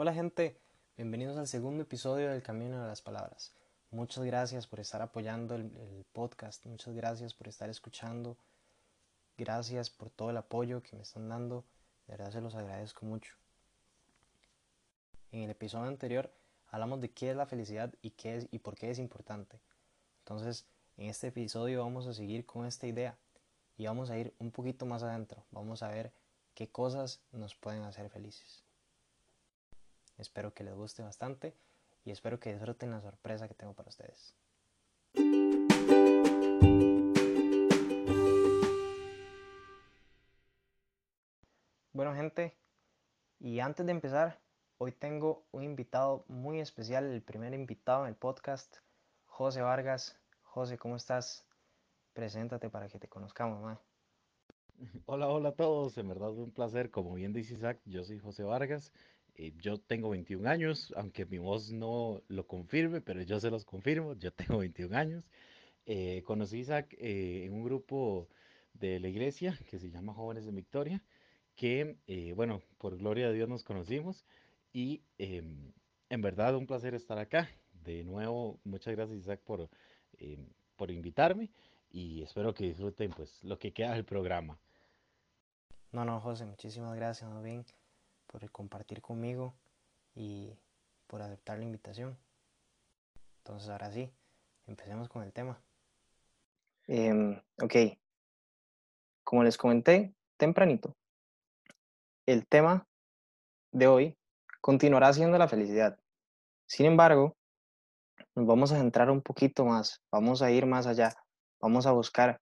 Hola gente, bienvenidos al segundo episodio del Camino de las Palabras. Muchas gracias por estar apoyando el, podcast, muchas gracias por estar escuchando, gracias por todo el apoyo que me están dando, de verdad se los agradezco mucho. En el episodio anterior hablamos de qué es la felicidad y, qué es, y por qué es importante. Entonces, en este episodio vamos a seguir con esta idea y vamos a ir un poquito más adentro, vamos a ver qué cosas nos pueden hacer felices. Espero que les guste bastante y espero que disfruten la sorpresa que tengo para ustedes. Bueno gente, y antes de empezar, hoy tengo un invitado muy especial, el primer invitado en el podcast, José Vargas. José, ¿cómo estás? Preséntate para que te conozcamos, más. Hola, hola a todos, en verdad un placer, como bien dice Isaac, yo soy José Vargas eh, yo tengo 21 años, aunque mi voz no lo confirme, pero yo se los confirmo, yo tengo 21 años. Eh, conocí a Isaac eh, en un grupo de la iglesia que se llama Jóvenes de Victoria, que, bueno, por gloria de Dios nos conocimos y em, en verdad un placer estar acá. De nuevo, muchas gracias Isaac por, em, por invitarme y espero que disfruten pues lo que queda del programa. No, no, José, muchísimas gracias, bien por compartir conmigo y por aceptar la invitación. Entonces ahora sí, empecemos con el tema. Em, ok, como les comenté tempranito, el tema de hoy continuará siendo la felicidad. Sin embargo, nos vamos a centrar un poquito más, vamos a ir más allá, vamos a buscar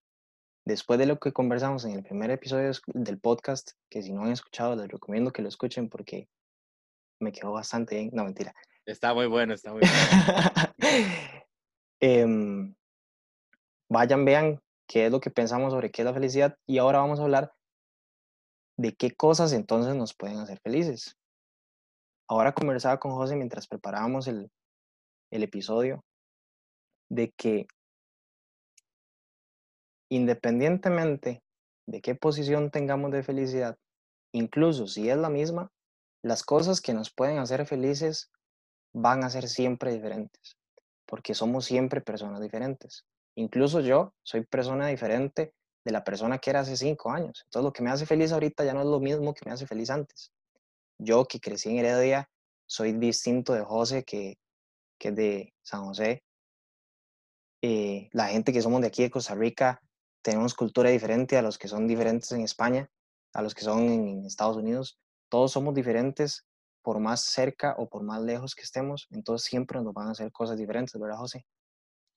Después de lo que conversamos en el primer episodio del podcast, que si no han escuchado, les recomiendo que lo escuchen porque me quedó bastante bien. No, mentira. Está muy bueno, está muy bueno. Em, vayan, vean qué es lo que pensamos sobre qué es la felicidad y ahora vamos a hablar de qué cosas entonces nos pueden hacer felices. Ahora conversaba con José mientras preparábamos el, el episodio de que Independientemente de qué posición tengamos de felicidad, incluso si es la misma, las cosas que nos pueden hacer felices van a ser siempre diferentes, porque somos siempre personas diferentes. Incluso yo soy persona diferente de la persona que era hace cinco años. Entonces lo que me hace feliz ahorita ya no es lo mismo que me hace feliz antes. Yo que crecí en Heredia, soy distinto de José que, que de San José. Eh, la gente que somos de aquí de Costa Rica tenemos cultura diferente a los que son diferentes en España, a los que son en Estados Unidos. Todos somos diferentes por más cerca o por más lejos que estemos, entonces siempre nos van a hacer cosas diferentes, ¿verdad, José?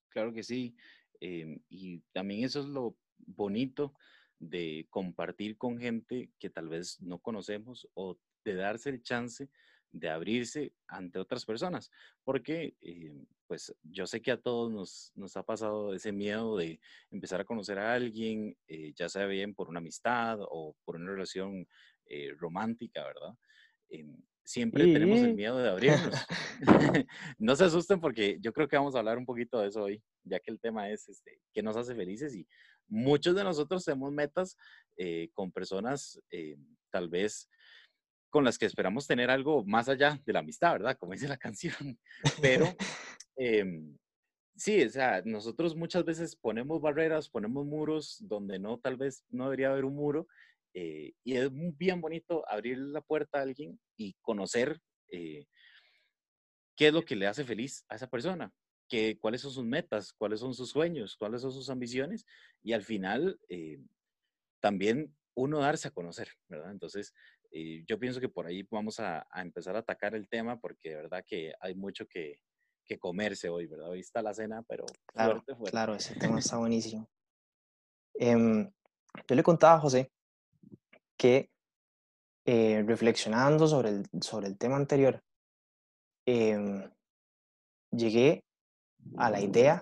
Claro que sí. Em, y también eso es lo bonito de compartir con gente que tal vez no conocemos o de darse el chance de abrirse ante otras personas, porque eh, pues yo sé que a todos nos, nos, ha pasado ese miedo de empezar a conocer a alguien, eh, ya sea bien por una amistad o por una relación eh, romántica, ¿verdad? siempre tenemos el miedo de abrirnos. no se asusten porque yo creo que vamos a hablar un poquito de eso hoy, ya que el tema es este, qué nos hace felices y muchos de nosotros tenemos metas con personas tal vez con las que esperamos tener algo más allá de la amistad, ¿verdad? Como dice la canción. Pero em, sí, o sea, nosotros muchas veces ponemos barreras, ponemos muros donde no, tal vez no debería haber un muro. Eh, y es bien bonito abrir la puerta a alguien y conocer eh, qué es lo que le hace feliz a esa persona, que, cuáles son sus metas, cuáles son sus sueños, cuáles son sus ambiciones. Y al final, eh, también uno darse a conocer, ¿verdad? Entonces, y yo pienso que por ahí vamos a, empezar a atacar el tema porque de verdad que hay mucho que, comerse hoy, ¿verdad? Hoy está la cena, pero claro, Claro, ese tema está buenísimo. Em, yo le contaba a José que eh, reflexionando sobre el, sobre el tema anterior, em, llegué a la idea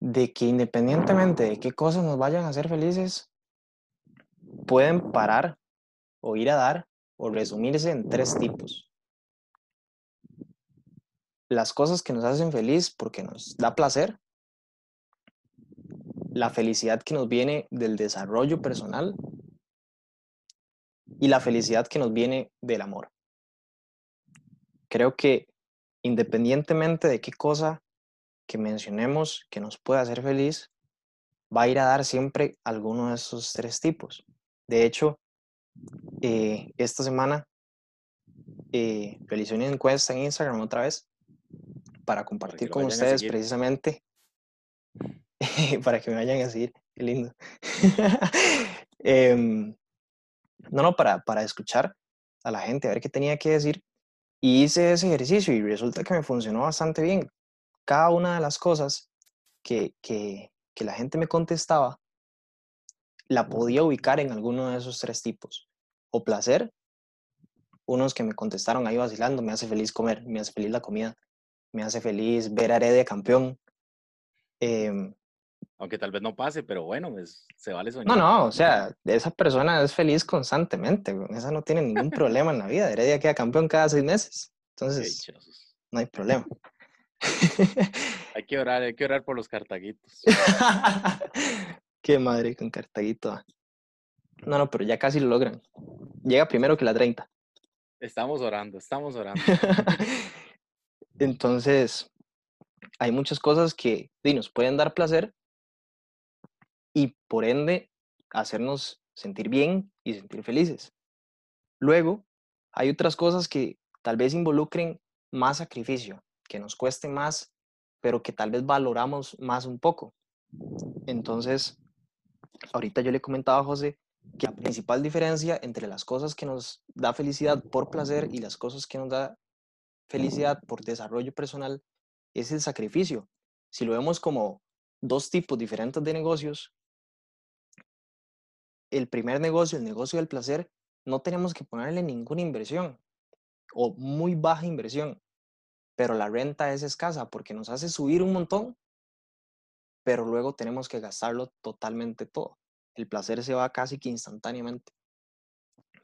de que independientemente de qué cosas nos vayan a hacer felices, pueden parar o ir a dar o resumirse en tres tipos. Las cosas que nos hacen feliz porque nos da placer, la felicidad que nos viene del desarrollo personal y la felicidad que nos viene del amor. creo que independientemente de qué cosa que mencionemos que nos pueda hacer feliz, va a ir a dar siempre alguno de esos tres tipos. De hecho, eh, esta semana eh, realicé una encuesta en Instagram otra vez para compartir con ustedes precisamente, para que me vayan a seguir, qué lindo. Em, no, no, para, para escuchar a la gente, a ver qué tenía que decir. Y hice ese ejercicio y resulta que me funcionó bastante bien. Cada una de las cosas que, que, que la gente me contestaba, la podía ubicar en alguno de esos tres tipos. O placer, unos que me contestaron ahí vacilando, me hace feliz comer, me hace feliz la comida, me hace feliz ver a Heredia campeón. Em, Aunque tal vez no pase, pero bueno, pues, se vale soñar. No, no, o sea, esa persona es feliz constantemente, esa no tiene ningún problema en la vida. Heredia queda campeón cada seis meses, entonces no hay problema. hay que orar, hay que orar por los cartaguitos. Qué madre con cartaguito. Ah. No, no, pero ya casi lo logran. Llega primero que la 30. Estamos orando, estamos orando. Entonces, hay muchas cosas que nos pueden dar placer y por ende hacernos sentir bien y sentir felices. Luego, hay otras cosas que tal vez involucren más sacrificio, que nos cueste más, pero que tal vez valoramos más un poco. Entonces, ahorita yo le comentaba a José que la principal diferencia entre las cosas que nos da felicidad por placer y las cosas que nos da felicidad por desarrollo personal es el sacrificio. Si lo vemos como dos tipos diferentes de negocios, el primer negocio, el negocio del placer, no tenemos que ponerle ninguna inversión o muy baja inversión, pero la renta es escasa porque nos hace subir un montón, pero luego tenemos que gastarlo totalmente todo. El placer se va casi que instantáneamente.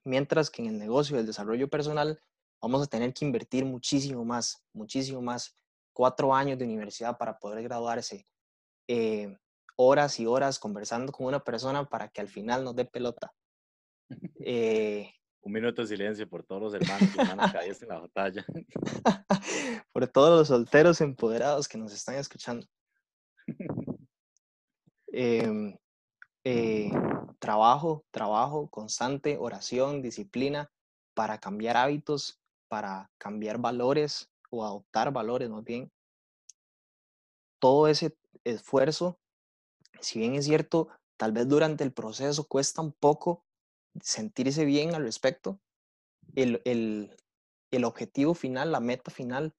Mientras que en el negocio del desarrollo personal vamos a tener que invertir muchísimo más, muchísimo más. Cuatro años de universidad para poder graduarse, eh, horas y horas conversando con una persona para que al final nos dé pelota. Eh, Un minuto de silencio por todos los hermanos y hermanas que en la batalla. por todos los solteros empoderados que nos están escuchando. Em, eh, trabajo, trabajo constante, oración, disciplina para cambiar hábitos, para cambiar valores o adoptar valores más bien. Todo ese esfuerzo si bien es cierto, tal vez durante el proceso cuesta un poco sentirse bien al respecto, el, objetivo final, la meta final,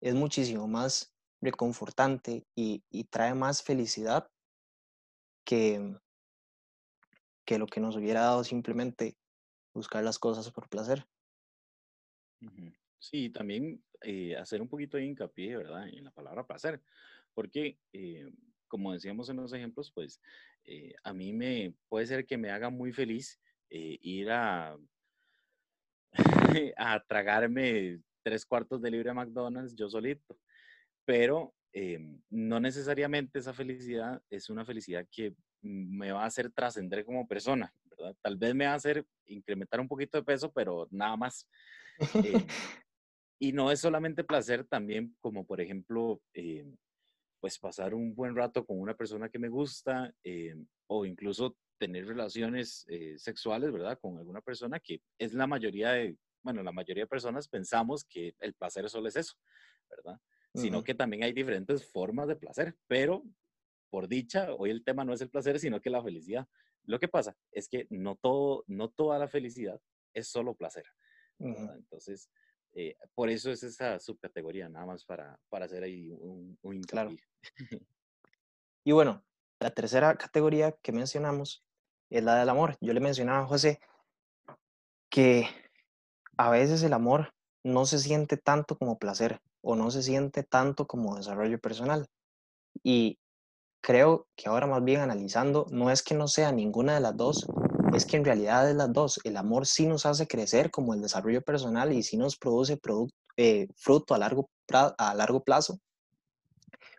es muchísimo más reconfortante y, trae más felicidad que, que lo que nos hubiera dado simplemente buscar las cosas por placer. Sí, también eh, hacer un poquito de hincapié, ¿verdad? En la palabra placer, porque eh, como decíamos en los ejemplos, pues eh, a mí me puede ser que me haga muy feliz ir a, a tragarme tres cuartos de libre a McDonald's yo solito, pero em, no necesariamente esa felicidad es una felicidad que me va a hacer trascender como persona, ¿verdad? Tal vez me va a hacer incrementar un poquito de peso, pero nada más. Em, y no es solamente placer, también como por ejemplo, em, pues pasar un buen rato con una persona que me gusta eh, o incluso tener relaciones eh, sexuales, ¿verdad? Con alguna persona que es la mayoría de, bueno, la mayoría de personas pensamos que el placer solo es eso, ¿verdad? Sino que también hay diferentes formas de placer, pero por dicha, hoy el tema no es el placer, sino que la felicidad. Lo que pasa es que no, todo, no toda la felicidad es solo placer. Entonces, eh, por eso es esa subcategoría, nada más para, para hacer ahí un, un claro. Y bueno, la tercera categoría que mencionamos es la del amor. Yo le mencionaba a José que a veces el amor no se siente tanto como placer o no se siente tanto como desarrollo personal. Y creo que ahora más bien analizando, no es que no sea ninguna de las dos, es que en realidad es las dos. El amor sí nos hace crecer como el desarrollo personal y sí nos produce eh, fruto a largo, a largo plazo,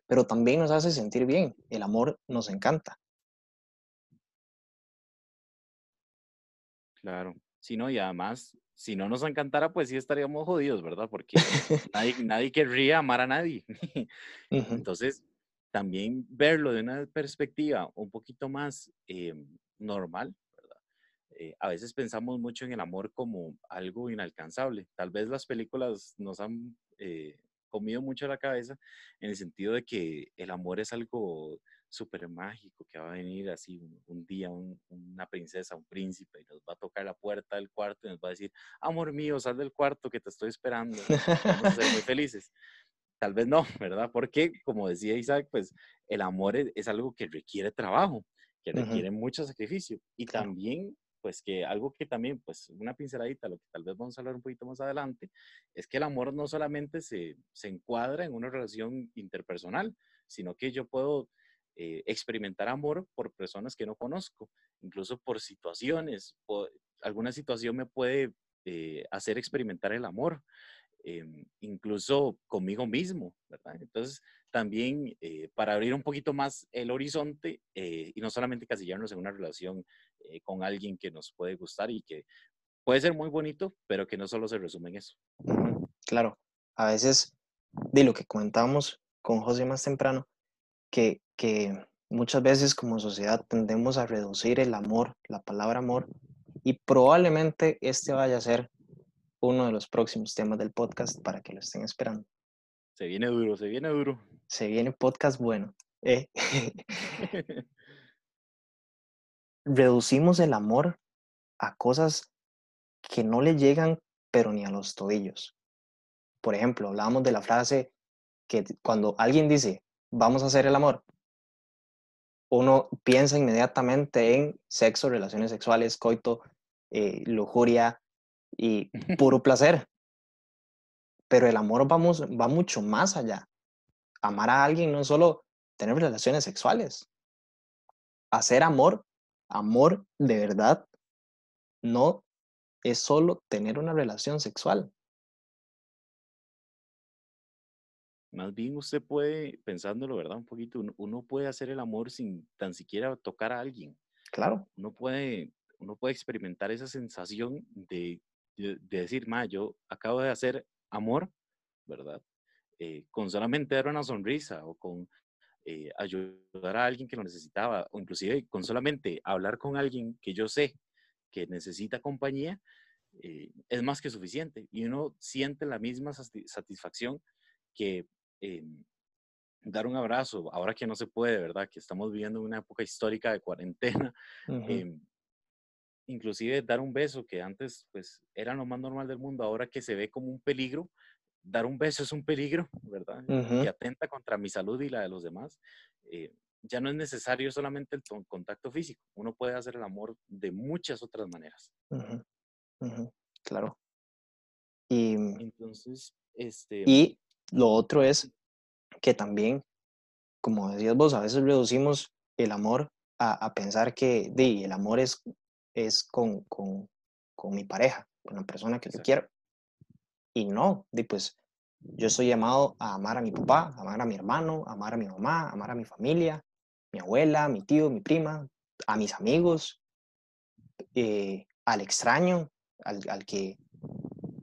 pero también nos hace sentir bien. El amor nos encanta. Claro, sí, ¿no? Y además, si no nos encantara, pues sí estaríamos jodidos, ¿verdad? Porque nadie, nadie querría amar a nadie. Entonces, también verlo de una perspectiva un poquito más eh, normal, ¿verdad? Eh, a veces pensamos mucho en el amor como algo inalcanzable. Tal vez las películas nos han eh, comido mucho la cabeza en el sentido de que el amor es algo súper mágico, que va a venir así un, día una princesa, un príncipe, y nos va a tocar la puerta del cuarto y nos va a decir, amor mío, sal del cuarto que te estoy esperando, vamos a ser muy felices. Tal vez no, ¿verdad? Porque, como decía Isaac, pues el amor es, algo que requiere trabajo, que requiere mucho sacrificio. Y también, pues que algo que también, pues una pinceladita, lo que tal vez vamos a hablar un poquito más adelante, es que el amor no solamente se, se encuadra en una relación interpersonal, sino que yo puedo eh, experimentar amor por personas que no conozco, incluso por situaciones. alguna situación me puede eh, hacer experimentar el amor, em, incluso conmigo mismo, ¿verdad? Entonces, también eh, para abrir un poquito más el horizonte y no solamente casillarnos en una relación con alguien que nos puede gustar y que puede ser muy bonito, pero que no solo se resume en eso. Claro, a veces, de lo que comentábamos con José más temprano, que, que muchas veces como sociedad tendemos a reducir el amor, la palabra amor, y probablemente este vaya a ser uno de los próximos temas del podcast para que lo estén esperando. Se viene duro, se viene duro. Se viene podcast bueno. ¿eh? Reducimos el amor a cosas que no le llegan, pero ni a los tobillos. Por ejemplo, hablábamos de la frase que cuando alguien dice, vamos a hacer el amor, uno piensa inmediatamente en sexo, relaciones sexuales, coito, eh, lujuria y puro placer. Pero el amor vamos, va mucho más allá. Amar a alguien no es solo tener relaciones sexuales. Hacer amor, amor de verdad, no es solo tener una relación sexual. Más bien usted puede, pensándolo, ¿verdad? Un poquito, uno, puede hacer el amor sin tan siquiera tocar a alguien. Claro. Uno puede, uno puede experimentar esa sensación de, decir, ma, yo acabo de hacer amor, ¿verdad? Eh, con solamente dar una sonrisa o con eh, ayudar a alguien que lo necesitaba, o inclusive con solamente hablar con alguien que yo sé que necesita compañía, eh, es más que suficiente. Y uno siente la misma satisfacción que Em, dar un abrazo, ahora que no se puede, ¿verdad? Que estamos viviendo una época histórica de cuarentena. Em, inclusive dar un beso, que antes pues era lo más normal del mundo, ahora que se ve como un peligro, dar un beso es un peligro, ¿verdad? Que atenta contra mi salud y la de los demás. Eh, ya no es necesario solamente el contacto físico, uno puede hacer el amor de muchas otras maneras. Claro. Y, entonces, este... Y lo otro es que también, como decías vos, a veces reducimos el amor a, pensar que el amor es, es con, con, con, mi pareja, con la persona que yo quiero. Y no, di, pues yo estoy llamado a amar a mi papá, amar a mi hermano, amar a mi mamá, amar a mi familia, mi abuela, mi tío, mi prima, a mis amigos, eh, al extraño, al, al, que,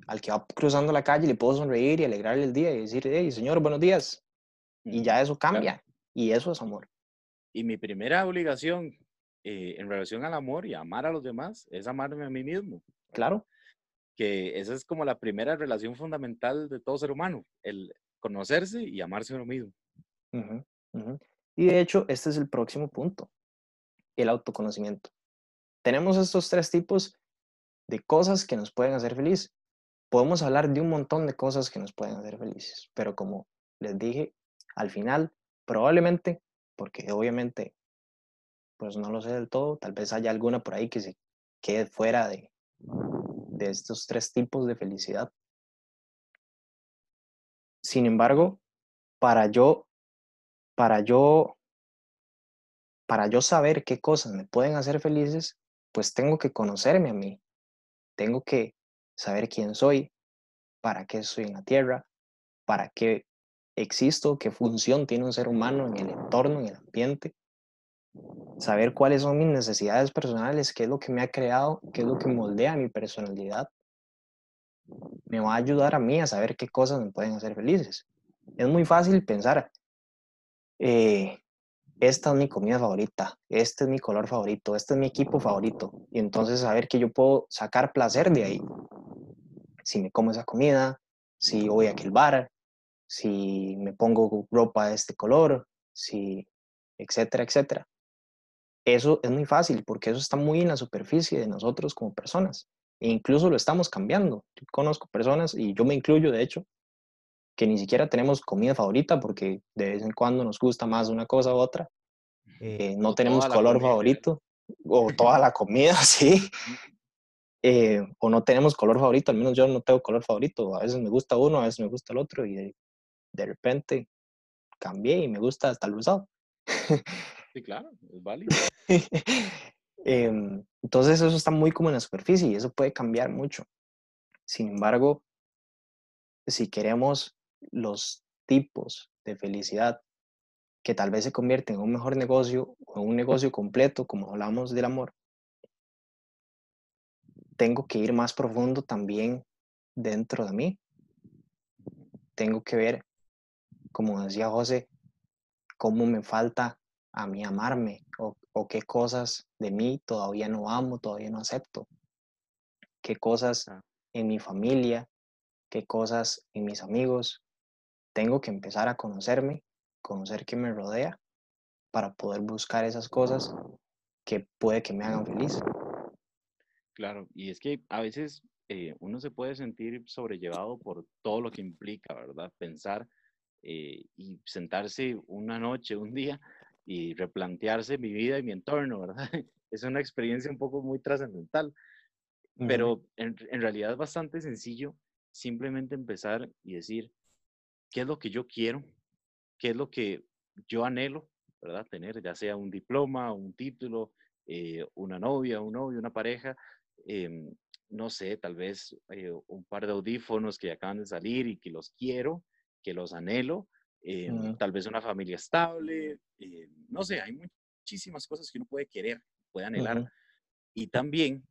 al que va cruzando la calle le puedo sonreír y alegrarle el día y decir, hey, señor, buenos días. Y ya eso cambia. Y eso es amor. Y mi primera obligación eh, en relación al amor y amar a los demás es amarme a mí mismo. Claro. Que esa es como la primera relación fundamental de todo ser humano, el conocerse y amarse a uno mismo. Y de hecho, este es el próximo punto, el autoconocimiento. Tenemos estos tres tipos de cosas que nos pueden hacer feliz podemos hablar de un montón de cosas que nos pueden hacer felices, pero como les dije, al final, probablemente, porque obviamente, pues no lo sé del todo, tal vez haya alguna por ahí que se quede fuera de, de estos tres tipos de felicidad. Sin embargo, para yo, para yo, para yo saber qué cosas me pueden hacer felices, pues tengo que conocerme a mí. Tengo que saber quién soy, para qué soy en la Tierra, para qué existo, qué función tiene un ser humano en el entorno, en el ambiente, saber cuáles son mis necesidades personales, qué es lo que me ha creado, qué es lo que moldea mi personalidad, me va a ayudar a mí a saber qué cosas me pueden hacer felices. Es muy fácil pensar, eh, esta es mi comida favorita, este es mi color favorito, este es mi equipo favorito, y entonces saber que yo puedo sacar placer de ahí. Si me como esa comida, si voy a aquel bar, si me pongo ropa de este color, si, etcétera, etcétera. Eso es muy fácil porque eso está muy en la superficie de nosotros como personas. E incluso lo estamos cambiando. Yo conozco personas, y yo me incluyo de hecho, que ni siquiera tenemos comida favorita porque de vez en cuando nos gusta más una cosa u otra. Eh, no tenemos color favorito o toda la comida, sí. Eh, o no tenemos color favorito, al menos yo no tengo color favorito. A veces me gusta uno, a veces me gusta el otro y de, de repente cambié y me gusta hasta el rosado. Sí, claro, es válido. Em, entonces eso está muy como en la superficie y eso puede cambiar mucho. Sin embargo, si queremos los tipos de felicidad que tal vez se convierten en un mejor negocio o en un negocio completo, como hablamos del amor, tengo que ir más profundo también dentro de mí. Tengo que ver, como decía José, cómo me falta a mí amarme o, o, qué cosas de mí todavía no amo, todavía no acepto, qué cosas en mi familia, qué cosas en mis amigos. Tengo que empezar a conocerme, conocer qué me rodea para poder buscar esas cosas que puede que me hagan feliz. Claro, y es que a veces eh, uno se puede sentir sobrellevado por todo lo que implica, ¿verdad? Pensar eh, y sentarse una noche, un día y replantearse mi vida y mi entorno, ¿verdad? Es una experiencia un poco muy trascendental, pero en, en realidad es bastante sencillo simplemente empezar y decir, ¿qué es lo que yo quiero? ¿Qué es lo que yo anhelo, ¿verdad? Tener, ya sea un diploma, un título, eh, una novia, un novio, una pareja, em, no sé, tal vez eh, un par de audífonos que acaban de salir y que los quiero, que los anhelo, em, tal vez una familia estable, eh, no sé, hay muchísimas cosas que uno puede querer, puede anhelar. Y también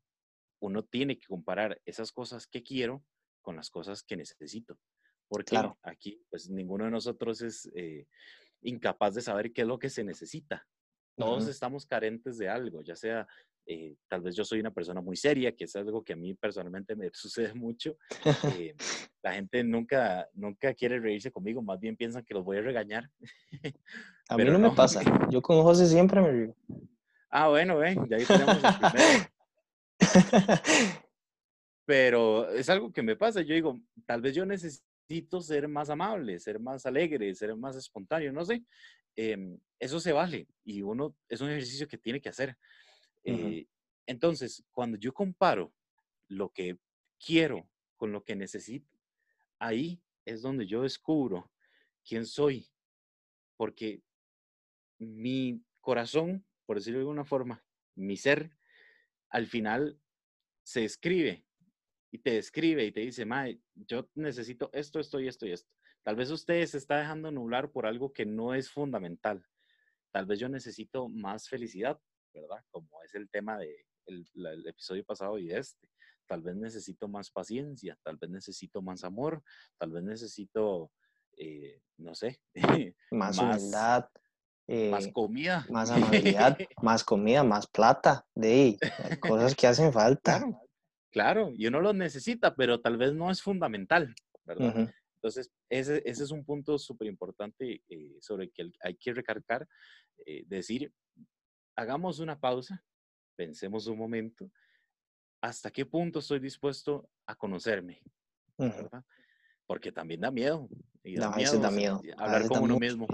uno tiene que comparar esas cosas que quiero con las cosas que necesito. Porque claro. aquí, pues ninguno de nosotros es eh, incapaz de saber qué es lo que se necesita. Todos estamos carentes de algo, ya sea, eh, tal vez yo soy una persona muy seria, que es algo que a mí personalmente me sucede mucho. Eh, la gente nunca, nunca quiere reírse conmigo, más bien piensan que los voy a regañar. a mí no, me pasa, yo con José siempre me río. Ah, bueno, ven, ya ahí tenemos el primero. Pero es algo que me pasa. Yo digo, tal vez yo necesito ser más amable, ser más alegre, ser más espontáneo, no sé. Em, eso se vale y uno es un ejercicio que tiene que hacer. Eh, entonces, cuando yo comparo lo que quiero con lo que necesito, ahí es donde yo descubro quién soy. Porque mi corazón, por decirlo de alguna forma, mi ser, al final se escribe y te describe y te dice, Mae, yo necesito esto, esto y esto y esto. Tal vez usted se está dejando nublar por algo que no es fundamental. Tal vez yo necesito más felicidad, ¿verdad? Como es el tema del de el episodio pasado y este. Tal vez necesito más paciencia, tal vez necesito más amor, tal vez necesito, eh, no sé, más, humildad. más eh, comida. Más amabilidad, más comida, más plata, de cosas que hacen falta. Claro, y uno lo necesita, pero tal vez no es fundamental, ¿verdad? Entonces, ese, ese, es un punto súper importante eh, sobre el que hay que recargar, eh, decir, hagamos una pausa, pensemos un momento, ¿hasta qué punto estoy dispuesto a conocerme? ¿verdad? Porque también da miedo. Y da, miedo, da miedo. Hablar con uno mismo.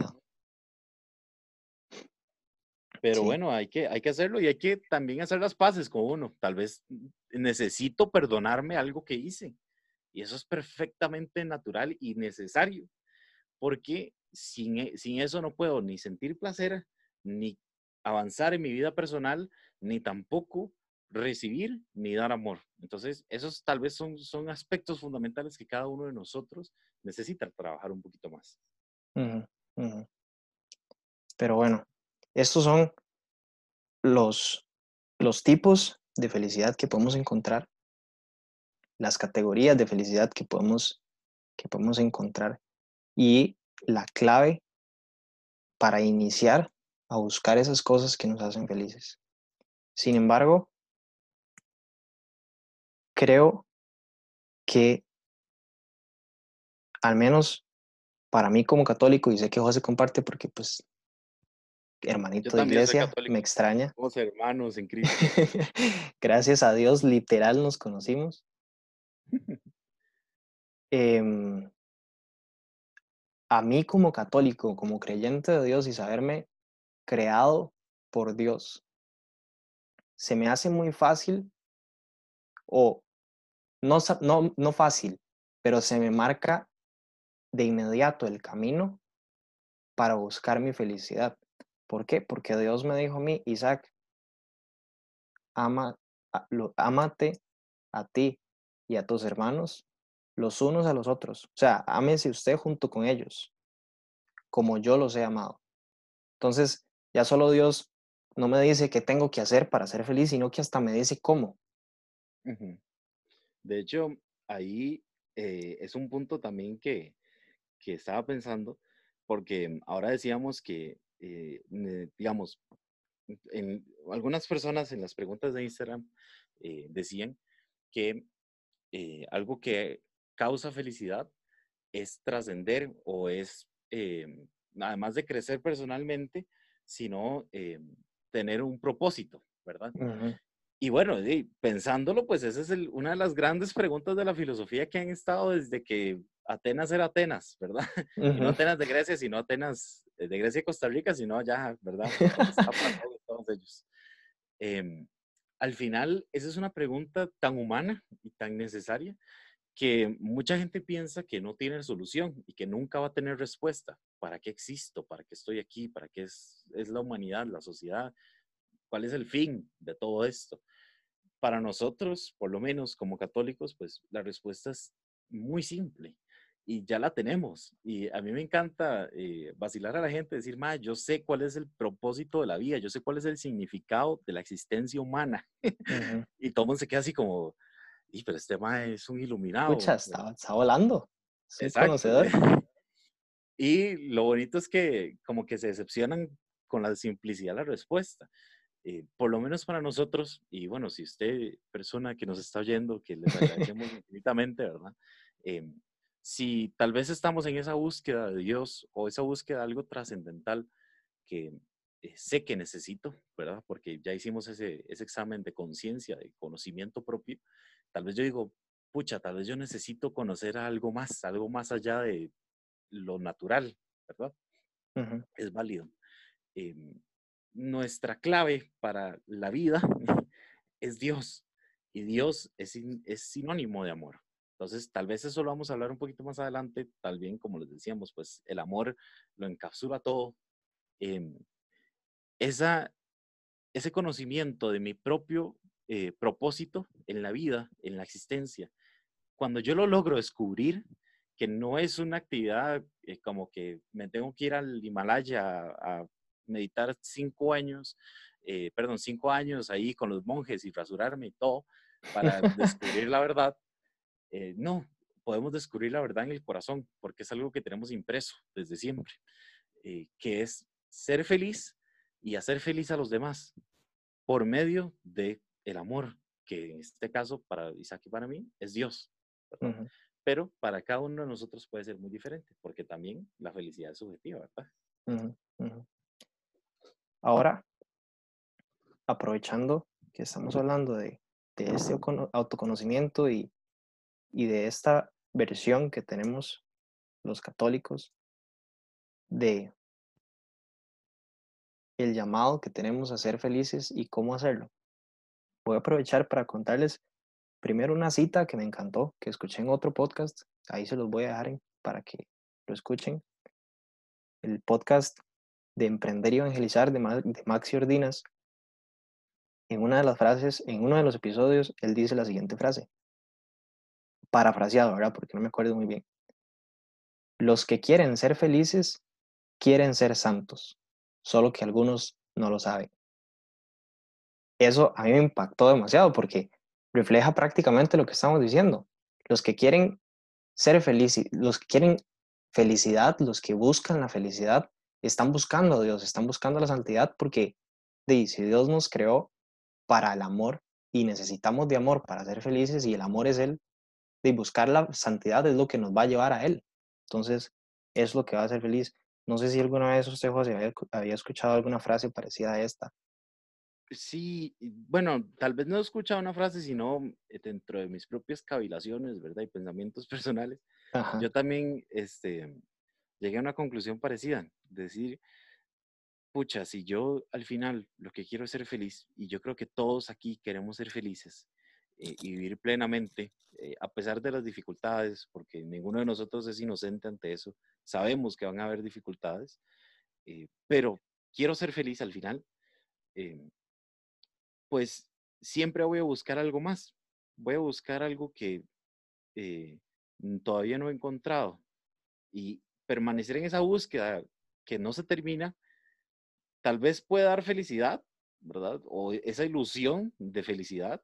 Pero bueno, hay que, hay que hacerlo y hay que también hacer las paces con uno. Tal vez necesito perdonarme algo que hice. Y eso es perfectamente natural y necesario. Porque sin, e, sin eso no puedo ni sentir placer, ni avanzar en mi vida personal, ni tampoco recibir ni dar amor. Entonces, esos tal vez son, son aspectos fundamentales que cada uno de nosotros necesita trabajar un poquito más. Pero bueno, estos son los, los tipos de felicidad que podemos encontrar. las categorías de felicidad que podemos, que podemos encontrar y la clave para iniciar a buscar esas cosas que nos hacen felices. Sin embargo, creo que al menos para mí como católico, y sé que José comparte porque pues hermanito de iglesia, me extraña. Somos hermanos en Cristo. Gracias a Dios, literal nos conocimos. Em, a mí como católico, como creyente de Dios y saberme creado por Dios, se me hace muy fácil o no, no, no fácil, pero se me marca de inmediato el camino para buscar mi felicidad. ¿Por qué? Porque Dios me dijo a mí, Isaac, ama, lo, amate a ti y a tus hermanos los unos a los otros. O sea, ámese usted junto con ellos, como yo los he amado. Entonces, ya solo Dios no me dice qué tengo que hacer para ser feliz, sino que hasta me dice cómo. De hecho, ahí eh, es un punto también que, que estaba pensando, porque ahora decíamos que, eh, digamos, en algunas personas en las preguntas de Instagram eh, decían que algo que causa felicidad es trascender o es, además de crecer personalmente, sino tener un propósito, ¿verdad? Y bueno, pensándolo, pues esa es una de las grandes preguntas de la filosofía que han estado desde que Atenas era Atenas, ¿verdad? no Atenas de Grecia, sino Atenas eh, de Grecia y Costa Rica, sino allá, ¿verdad? todos ellos. Em, al final, esa es una pregunta tan humana y tan necesaria que mucha gente piensa que no tiene solución y que nunca va a tener respuesta. ¿Para qué existo? ¿Para qué estoy aquí? ¿Para qué es, es la humanidad, la sociedad? ¿Cuál es el fin de todo esto? Para nosotros, por lo menos como católicos, pues la respuesta es muy simple y ya la tenemos. Y a mí me encanta eh, vacilar a la gente, decir, ma, yo sé cuál es el propósito de la vida, yo sé cuál es el significado de la existencia humana. y todo el mundo se queda así como, y pero este ma es un iluminado. Escucha, está, está volando. Es conocedor. Y lo bonito es que como que se decepcionan con la simplicidad de la respuesta. Eh, por lo menos para nosotros, y bueno, si usted, persona que nos está oyendo, que les agradecemos infinitamente, ¿verdad? Eh, si tal vez estamos en esa búsqueda de Dios o esa búsqueda de algo trascendental que eh, sé que necesito, ¿verdad? Porque ya hicimos ese, ese examen de conciencia, de conocimiento propio, tal vez yo digo, pucha, tal vez yo necesito conocer algo más, algo más allá de lo natural, ¿verdad? Es válido. Em, nuestra clave para la vida es Dios. Y Dios es, es sinónimo de amor. Entonces, tal vez eso lo vamos a hablar un poquito más adelante. Tal bien, como les decíamos, pues el amor lo encapsula todo. Em, esa, ese conocimiento de mi propio eh, propósito en la vida, en la existencia, cuando yo lo logro descubrir, que no es una actividad eh, como que me tengo que ir al Himalaya a meditar cinco años, eh, perdón, cinco años ahí con los monjes y rasurarme y todo para descubrir la verdad. Eh, no, podemos descubrir la verdad en el corazón, porque es algo que tenemos impreso desde siempre, eh, que es ser feliz y hacer feliz a los demás por medio de el amor, que en este caso para Isaac y para mí es Dios. Pero para cada uno de nosotros puede ser muy diferente, porque también la felicidad es subjetiva, ¿verdad? Ahora, aprovechando que estamos hablando de, este autoconocimiento y, y de esta versión que tenemos los católicos de el llamado que tenemos a ser felices y cómo hacerlo. Voy a aprovechar para contarles primero una cita que me encantó, que escuché en otro podcast. Ahí se los voy a dejar para que lo escuchen. El podcast de Emprender y Evangelizar de, de Maxi Ordinas, en una de las frases, en uno de los episodios, él dice la siguiente frase, parafraseado, ¿verdad? Porque no me acuerdo muy bien. Los que quieren ser felices quieren ser santos, solo que algunos no lo saben. Eso a mí me impactó demasiado porque refleja prácticamente lo que estamos diciendo. Los que quieren ser felices, los que quieren felicidad, los que buscan la felicidad, están buscando a Dios, están buscando la santidad porque si Dios nos creó para el amor y necesitamos de amor para ser felices y el amor es Él, de buscar la santidad es lo que nos va a llevar a Él. Entonces, es lo que va a ser feliz. No sé si alguna vez usted, José, había, escuchado alguna frase parecida a esta. Sí, bueno, tal vez no he escuchado una frase, sino eh, dentro de mis propias cavilaciones, ¿verdad? Y pensamientos personales. Yo también este, llegué a una conclusión parecida, decir, pucha, si yo al final lo que quiero es ser feliz, y yo creo que todos aquí queremos ser felices eh, y vivir plenamente, eh, a pesar de las dificultades, porque ninguno de nosotros es inocente ante eso, sabemos que van a haber dificultades, pero quiero ser feliz al final pues siempre voy a buscar algo más. Voy a buscar algo que eh, todavía no he encontrado. Y permanecer en esa búsqueda que no se termina, tal vez puede dar felicidad, ¿verdad? O esa ilusión de felicidad,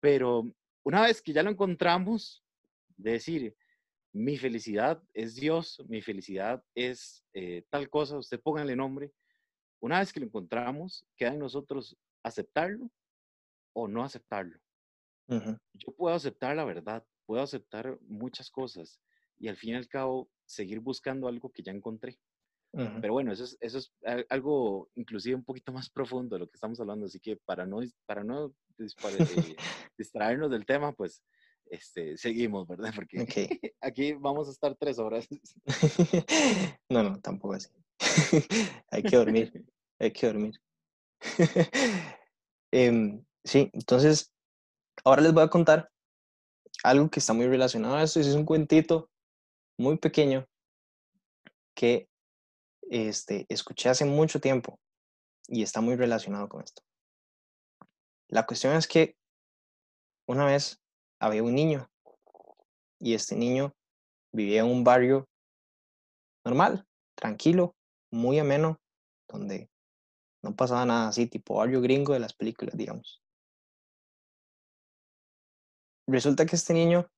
pero una vez que ya lo encontramos, de decir, mi felicidad es Dios, mi felicidad es eh, tal cosa, usted póngale nombre, una vez que lo encontramos, queda en nosotros aceptarlo o no aceptarlo. Yo puedo aceptar la verdad, puedo aceptar muchas cosas y al fin y al cabo seguir buscando algo que ya encontré. Pero bueno, eso es, eso es algo inclusive un poquito más profundo de lo que estamos hablando, así que para no, para no eh, distraernos del tema, pues este, seguimos, ¿verdad? Porque aquí vamos a estar tres horas. no, no, tampoco así. hay que dormir, hay que dormir. Em, sí, entonces, ahora les voy a contar algo que está muy relacionado a esto. Es un cuentito muy pequeño que este, escuché hace mucho tiempo y está muy relacionado con esto. La cuestión es que una vez había un niño y este niño vivía en un barrio normal, tranquilo, muy ameno, donde no pasaba nada así, tipo barrio gringo de las películas, digamos. Resulta que este niño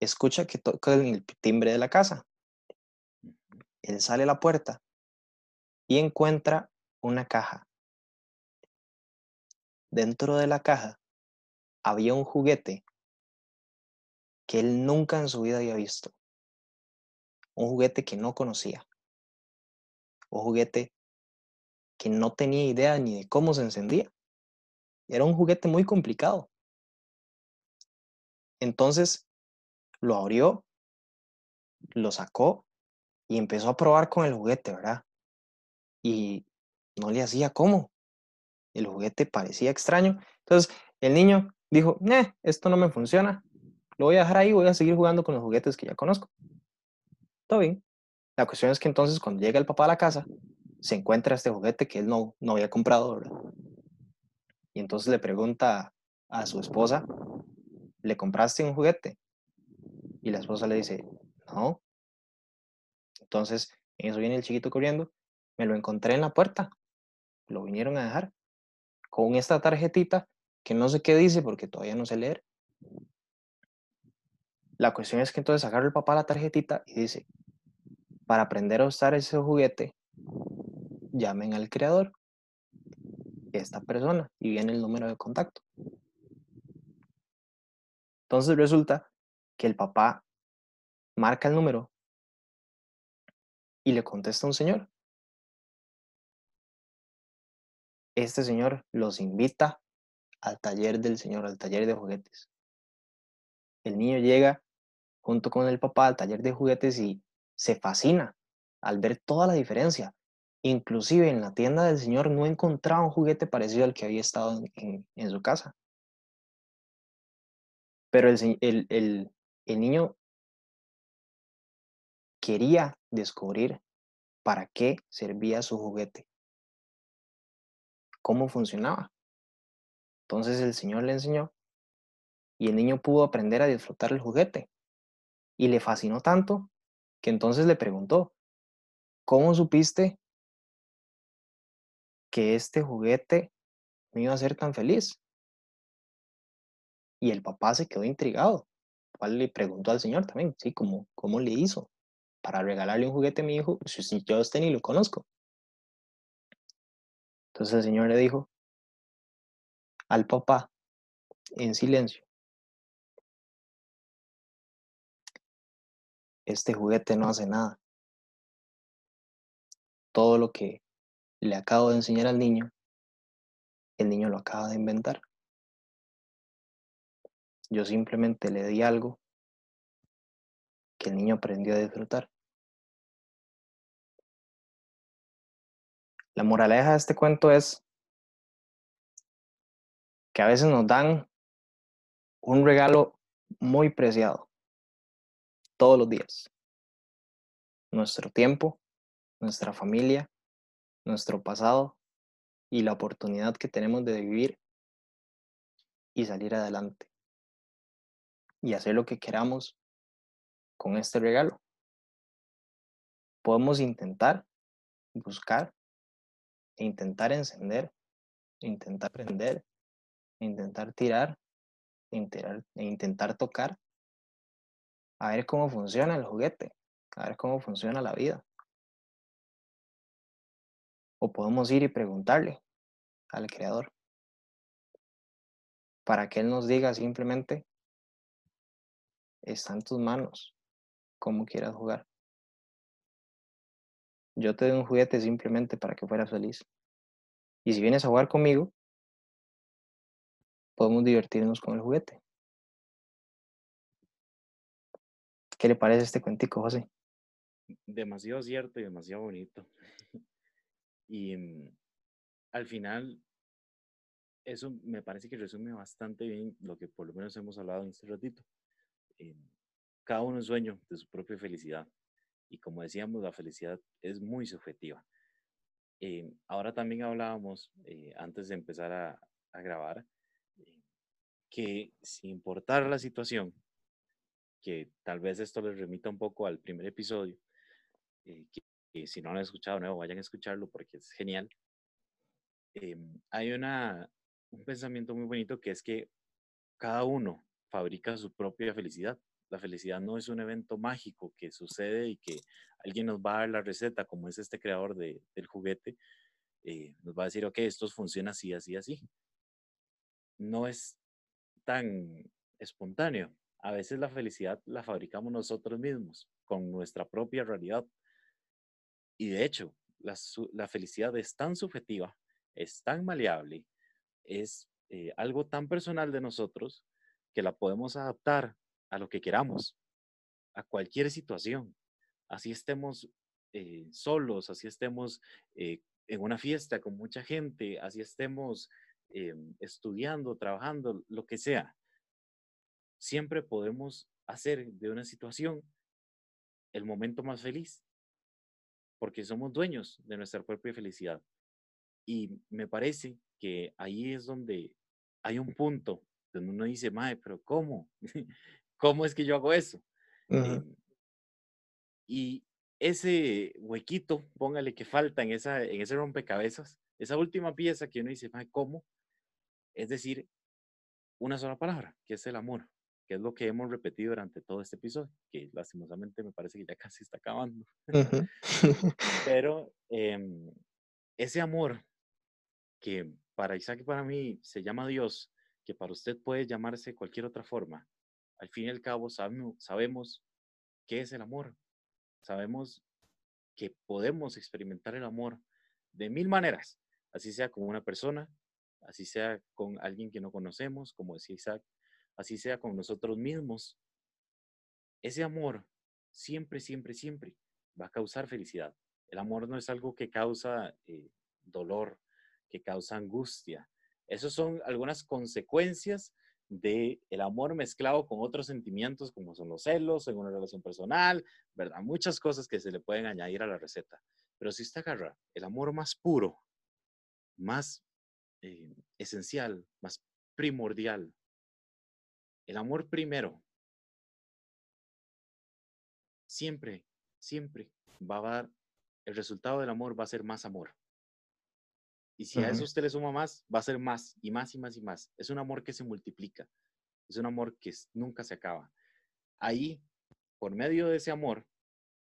escucha que toca el timbre de la casa. Él sale a la puerta y encuentra una caja. Dentro de la caja había un juguete que él nunca en su vida había visto. Un juguete que no conocía. Un juguete que no tenía idea ni de cómo se encendía. Era un juguete muy complicado. Entonces lo abrió, lo sacó y empezó a probar con el juguete, ¿verdad? Y no le hacía cómo. El juguete parecía extraño. Entonces el niño dijo, eh, esto no me funciona. Lo voy a dejar ahí, voy a seguir jugando con los juguetes que ya conozco. Todo bien. La cuestión es que entonces cuando llega el papá a la casa, se encuentra este juguete que él no, no había comprado, Y entonces le pregunta a su esposa, ¿le compraste un juguete? Y la esposa le dice, no. Entonces, en eso viene el chiquito corriendo, me lo encontré en la puerta, lo vinieron a dejar, con esta tarjetita que no sé qué dice porque todavía no sé leer. La cuestión es que entonces agarra el papá la tarjetita y dice, para aprender a usar ese juguete, llamen al creador, esta persona, y viene el número de contacto. Entonces resulta que el papá marca el número y le contesta un señor. Este señor los invita al taller del señor, al taller de juguetes. El niño llega junto con el papá al taller de juguetes y se fascina al ver toda la diferencia. Inclusive en la tienda del señor no encontraba un juguete parecido al que había estado en, su casa. Pero el, el niño quería descubrir para qué servía su juguete, cómo funcionaba. Entonces el señor le enseñó y el niño pudo aprender a disfrutar el juguete. Y le fascinó tanto que entonces le preguntó, ¿cómo supiste que este juguete me iba a hacer tan feliz. Y el papá se quedó intrigado. cual le preguntó al señor también, sí, ¿cómo, cómo le hizo para regalarle un juguete a mi hijo si yo a usted ni lo conozco? Entonces el señor le dijo al papá, en silencio, este juguete no hace nada. Todo lo que le acabo de enseñar al niño, el niño lo acaba de inventar. Yo simplemente le di algo que el niño aprendió a disfrutar. La moraleja de este cuento es que a veces nos dan un regalo muy preciado todos los días. Nuestro tiempo, nuestra familia, nuestro pasado y la oportunidad que tenemos de vivir y salir adelante. Y hacer lo que queramos con este regalo. Podemos intentar, buscar, e intentar encender, intentar prender, intentar tirar, intentar, e intentar tocar, a ver cómo funciona el juguete, a ver cómo funciona la vida. O podemos ir y preguntarle al creador para que él nos diga simplemente, está en tus manos, como quieras jugar. Yo te doy un juguete simplemente para que fueras feliz. Y si vienes a jugar conmigo, podemos divertirnos con el juguete. ¿Qué le parece este cuentico, José? Demasiado cierto y demasiado bonito. y mm, al final, eso me parece que resume bastante bien lo que por lo menos hemos hablado en este ratito. Eh, cada uno es dueño de su propia felicidad. Y como decíamos, la felicidad es muy subjetiva. Eh, ahora también hablábamos, eh, antes de empezar a, grabar, que sin importar la situación, que tal vez esto les remita un poco al primer episodio, que, si no lo han escuchado nuevo, vayan a escucharlo porque es genial. Em, hay una, un pensamiento muy bonito que es que cada uno fabrica su propia felicidad. La felicidad no es un evento mágico que sucede y que alguien nos va a dar la receta, como es este creador de, del juguete, eh, nos va a decir, ok, esto funciona así, así, así. No es tan espontáneo. A veces la felicidad la fabricamos nosotros mismos, con nuestra propia realidad. Y de hecho, la, felicidad es tan subjetiva es tan maleable, es eh, algo tan personal de nosotros que la podemos adaptar a lo que queramos, a cualquier situación. Así estemos eh, solos, así estemos eh, en una fiesta con mucha gente, así estemos estudiando, trabajando, lo que sea. Siempre podemos hacer de una situación el momento más feliz, porque somos dueños de nuestra propia felicidad. Y me parece que ahí es donde hay un punto donde uno dice, madre, pero ¿cómo? ¿Cómo es que yo hago eso? Em, y ese huequito, póngale que falta en, esa, en ese rompecabezas, esa última pieza que uno dice, madre, ¿cómo? Es decir, una sola palabra, que es el amor, que es lo que hemos repetido durante todo este episodio, que lastimosamente me parece que ya casi está acabando. Pero em, ese amor que para Isaac y para mí se llama Dios, que para usted puede llamarse cualquier otra forma. Al fin y al cabo sabemos, sabemos qué es el amor. Sabemos que podemos experimentar el amor de mil maneras, así sea con una persona, así sea con alguien que no conocemos, como decía Isaac, así sea con nosotros mismos. Ese amor siempre, siempre, siempre va a causar felicidad. El amor no es algo que causa eh, dolor, que causa angustia. Esas son algunas consecuencias del el amor mezclado con otros sentimientos como son los celos en una relación personal, ¿verdad? Muchas cosas que se le pueden añadir a la receta. Pero si usted agarra el amor más puro, más eh, esencial, más primordial, el amor primero, siempre, siempre va a dar, el resultado del amor va a ser más amor. Y si a eso usted le suma más, va a ser más y más y más y más. Es un amor que se multiplica. es un amor que nunca se acaba. Ahí, por medio de ese amor,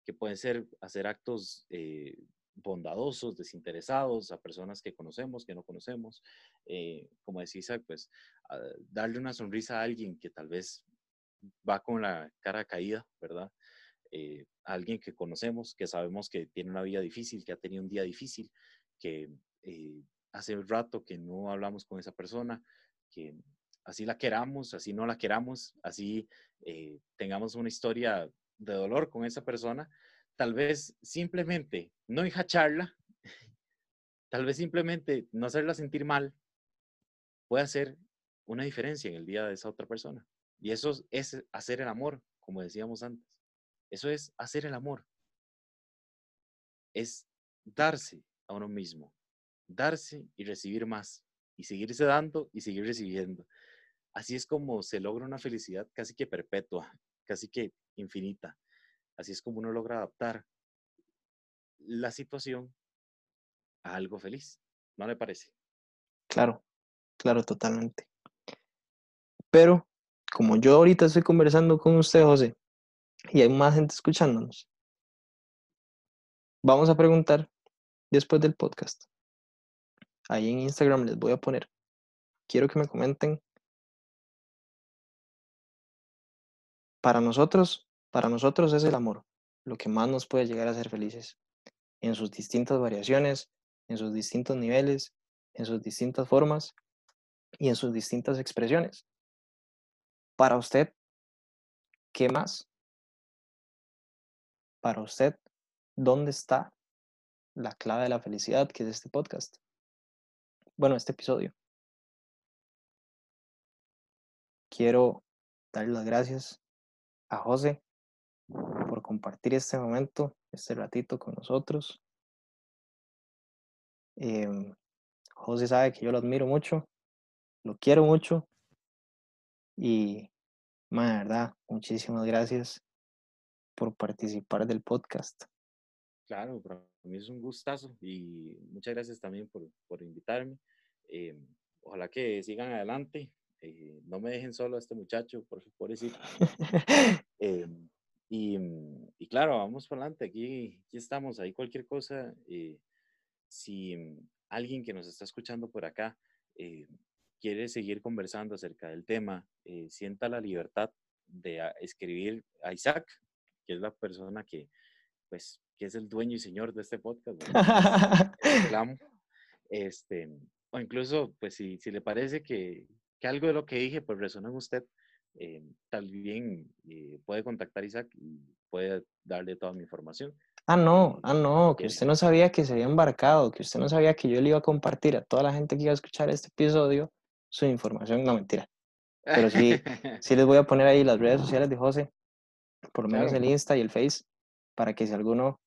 que pueden ser hacer actos eh, bondadosos, desinteresados a personas que conocemos, que no conocemos, eh, como decía Isaac, pues darle una sonrisa a alguien que tal vez va con la cara caída, ¿verdad? Eh, alguien que conocemos, que sabemos que tiene una vida difícil, que ha tenido un día difícil, que hace un rato que no hablamos con esa persona, que así la queramos, así no la queramos, así tengamos una historia de dolor con esa persona, tal vez simplemente no enjacharla, tal vez simplemente no hacerla sentir mal, puede hacer una diferencia en el día de esa otra persona. Y eso es hacer el amor, como decíamos antes. Eso es hacer el amor. Es darse a uno mismo, darse y recibir más, y seguirse dando y seguir recibiendo. Así es como se logra una felicidad casi que perpetua, casi que infinita. Así es como uno logra adaptar la situación a algo feliz. ¿No le parece? Claro, claro, totalmente. Pero como yo ahorita estoy conversando con usted, José, y hay más gente escuchándonos, vamos a preguntar después del podcast. Ahí en Instagram les voy a poner. Quiero que me comenten. Para nosotros, para nosotros es el amor, lo que más nos puede llegar a ser felices, en sus distintas variaciones, en sus distintos niveles, en sus distintas formas y en sus distintas expresiones. Para usted, ¿qué más? Para usted, ¿dónde está la clave de la felicidad que es este podcast? Bueno, este episodio. Quiero darle las gracias a José por compartir este momento, este ratito con nosotros. Em, José sabe que yo lo admiro mucho, lo quiero mucho y, de verdad, muchísimas gracias por participar del podcast. Claro, para mí es un gustazo y muchas gracias también por, por invitarme. Em, ojalá que sigan adelante, eh, no me dejen solo a este muchacho, por, favor. eh, y, mm, y, claro, vamos para adelante, aquí, aquí estamos, ahí cualquier cosa. Eh, si mm, alguien que nos está escuchando por acá eh, quiere seguir conversando acerca del tema, eh, sienta la libertad de escribir a Isaac, que es la persona que, pues, que es el dueño y señor de este podcast. este, o incluso, pues, si, si le parece que, que algo de lo que dije, pues, resonó en usted, eh, también eh, puede contactar a Isaac y puede darle toda mi información. Ah, no, ah, no, que usted no sabía que se había embarcado, que usted no sabía que yo le iba a compartir a toda la gente que iba a escuchar este episodio su información. No, mentira. Pero sí, sí les voy a poner ahí las redes sociales de José, por lo menos el Insta y el Face, para que si alguno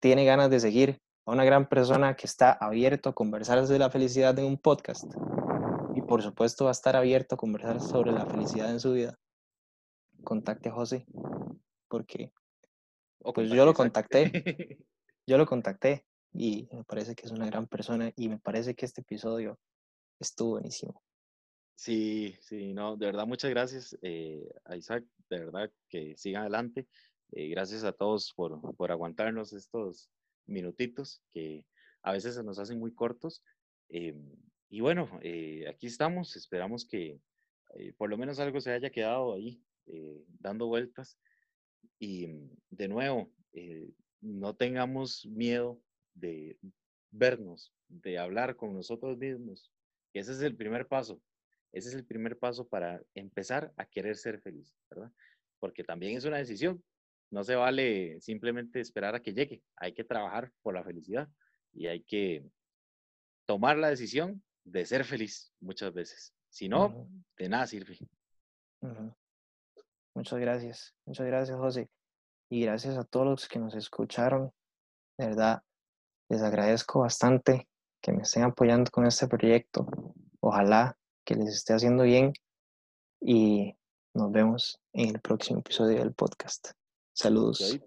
tiene ganas de seguir a una gran persona que está abierto a conversar de la felicidad en un podcast, por supuesto va a estar abierto a conversar sobre la felicidad en su vida, contacte a José, porque pues yo lo contacté, yo lo contacté y me parece que es una gran persona y me parece que este episodio estuvo buenísimo. Sí, sí, no, de verdad muchas gracias eh, a Isaac, de verdad que sigan adelante. Eh, gracias a todos por, por aguantarnos estos minutitos que a veces se nos hacen muy cortos. Em, y bueno, eh, aquí estamos, esperamos que eh, por lo menos algo se haya quedado ahí eh, dando vueltas. Y mm, de nuevo, no tengamos miedo de vernos, de hablar con nosotros mismos. Ese es el primer paso. Ese es el primer paso para empezar a querer ser feliz, ¿verdad? Porque también es una decisión. No se vale simplemente esperar a que llegue. Hay que trabajar por la felicidad y hay que tomar la decisión de ser feliz muchas veces. Si no, de nada sirve. Muchas gracias, muchas gracias José. Y gracias a todos los que nos escucharon. De verdad, les agradezco bastante que me estén apoyando con este proyecto. Ojalá que les esté haciendo bien y nos vemos en el próximo episodio del podcast. Saludos.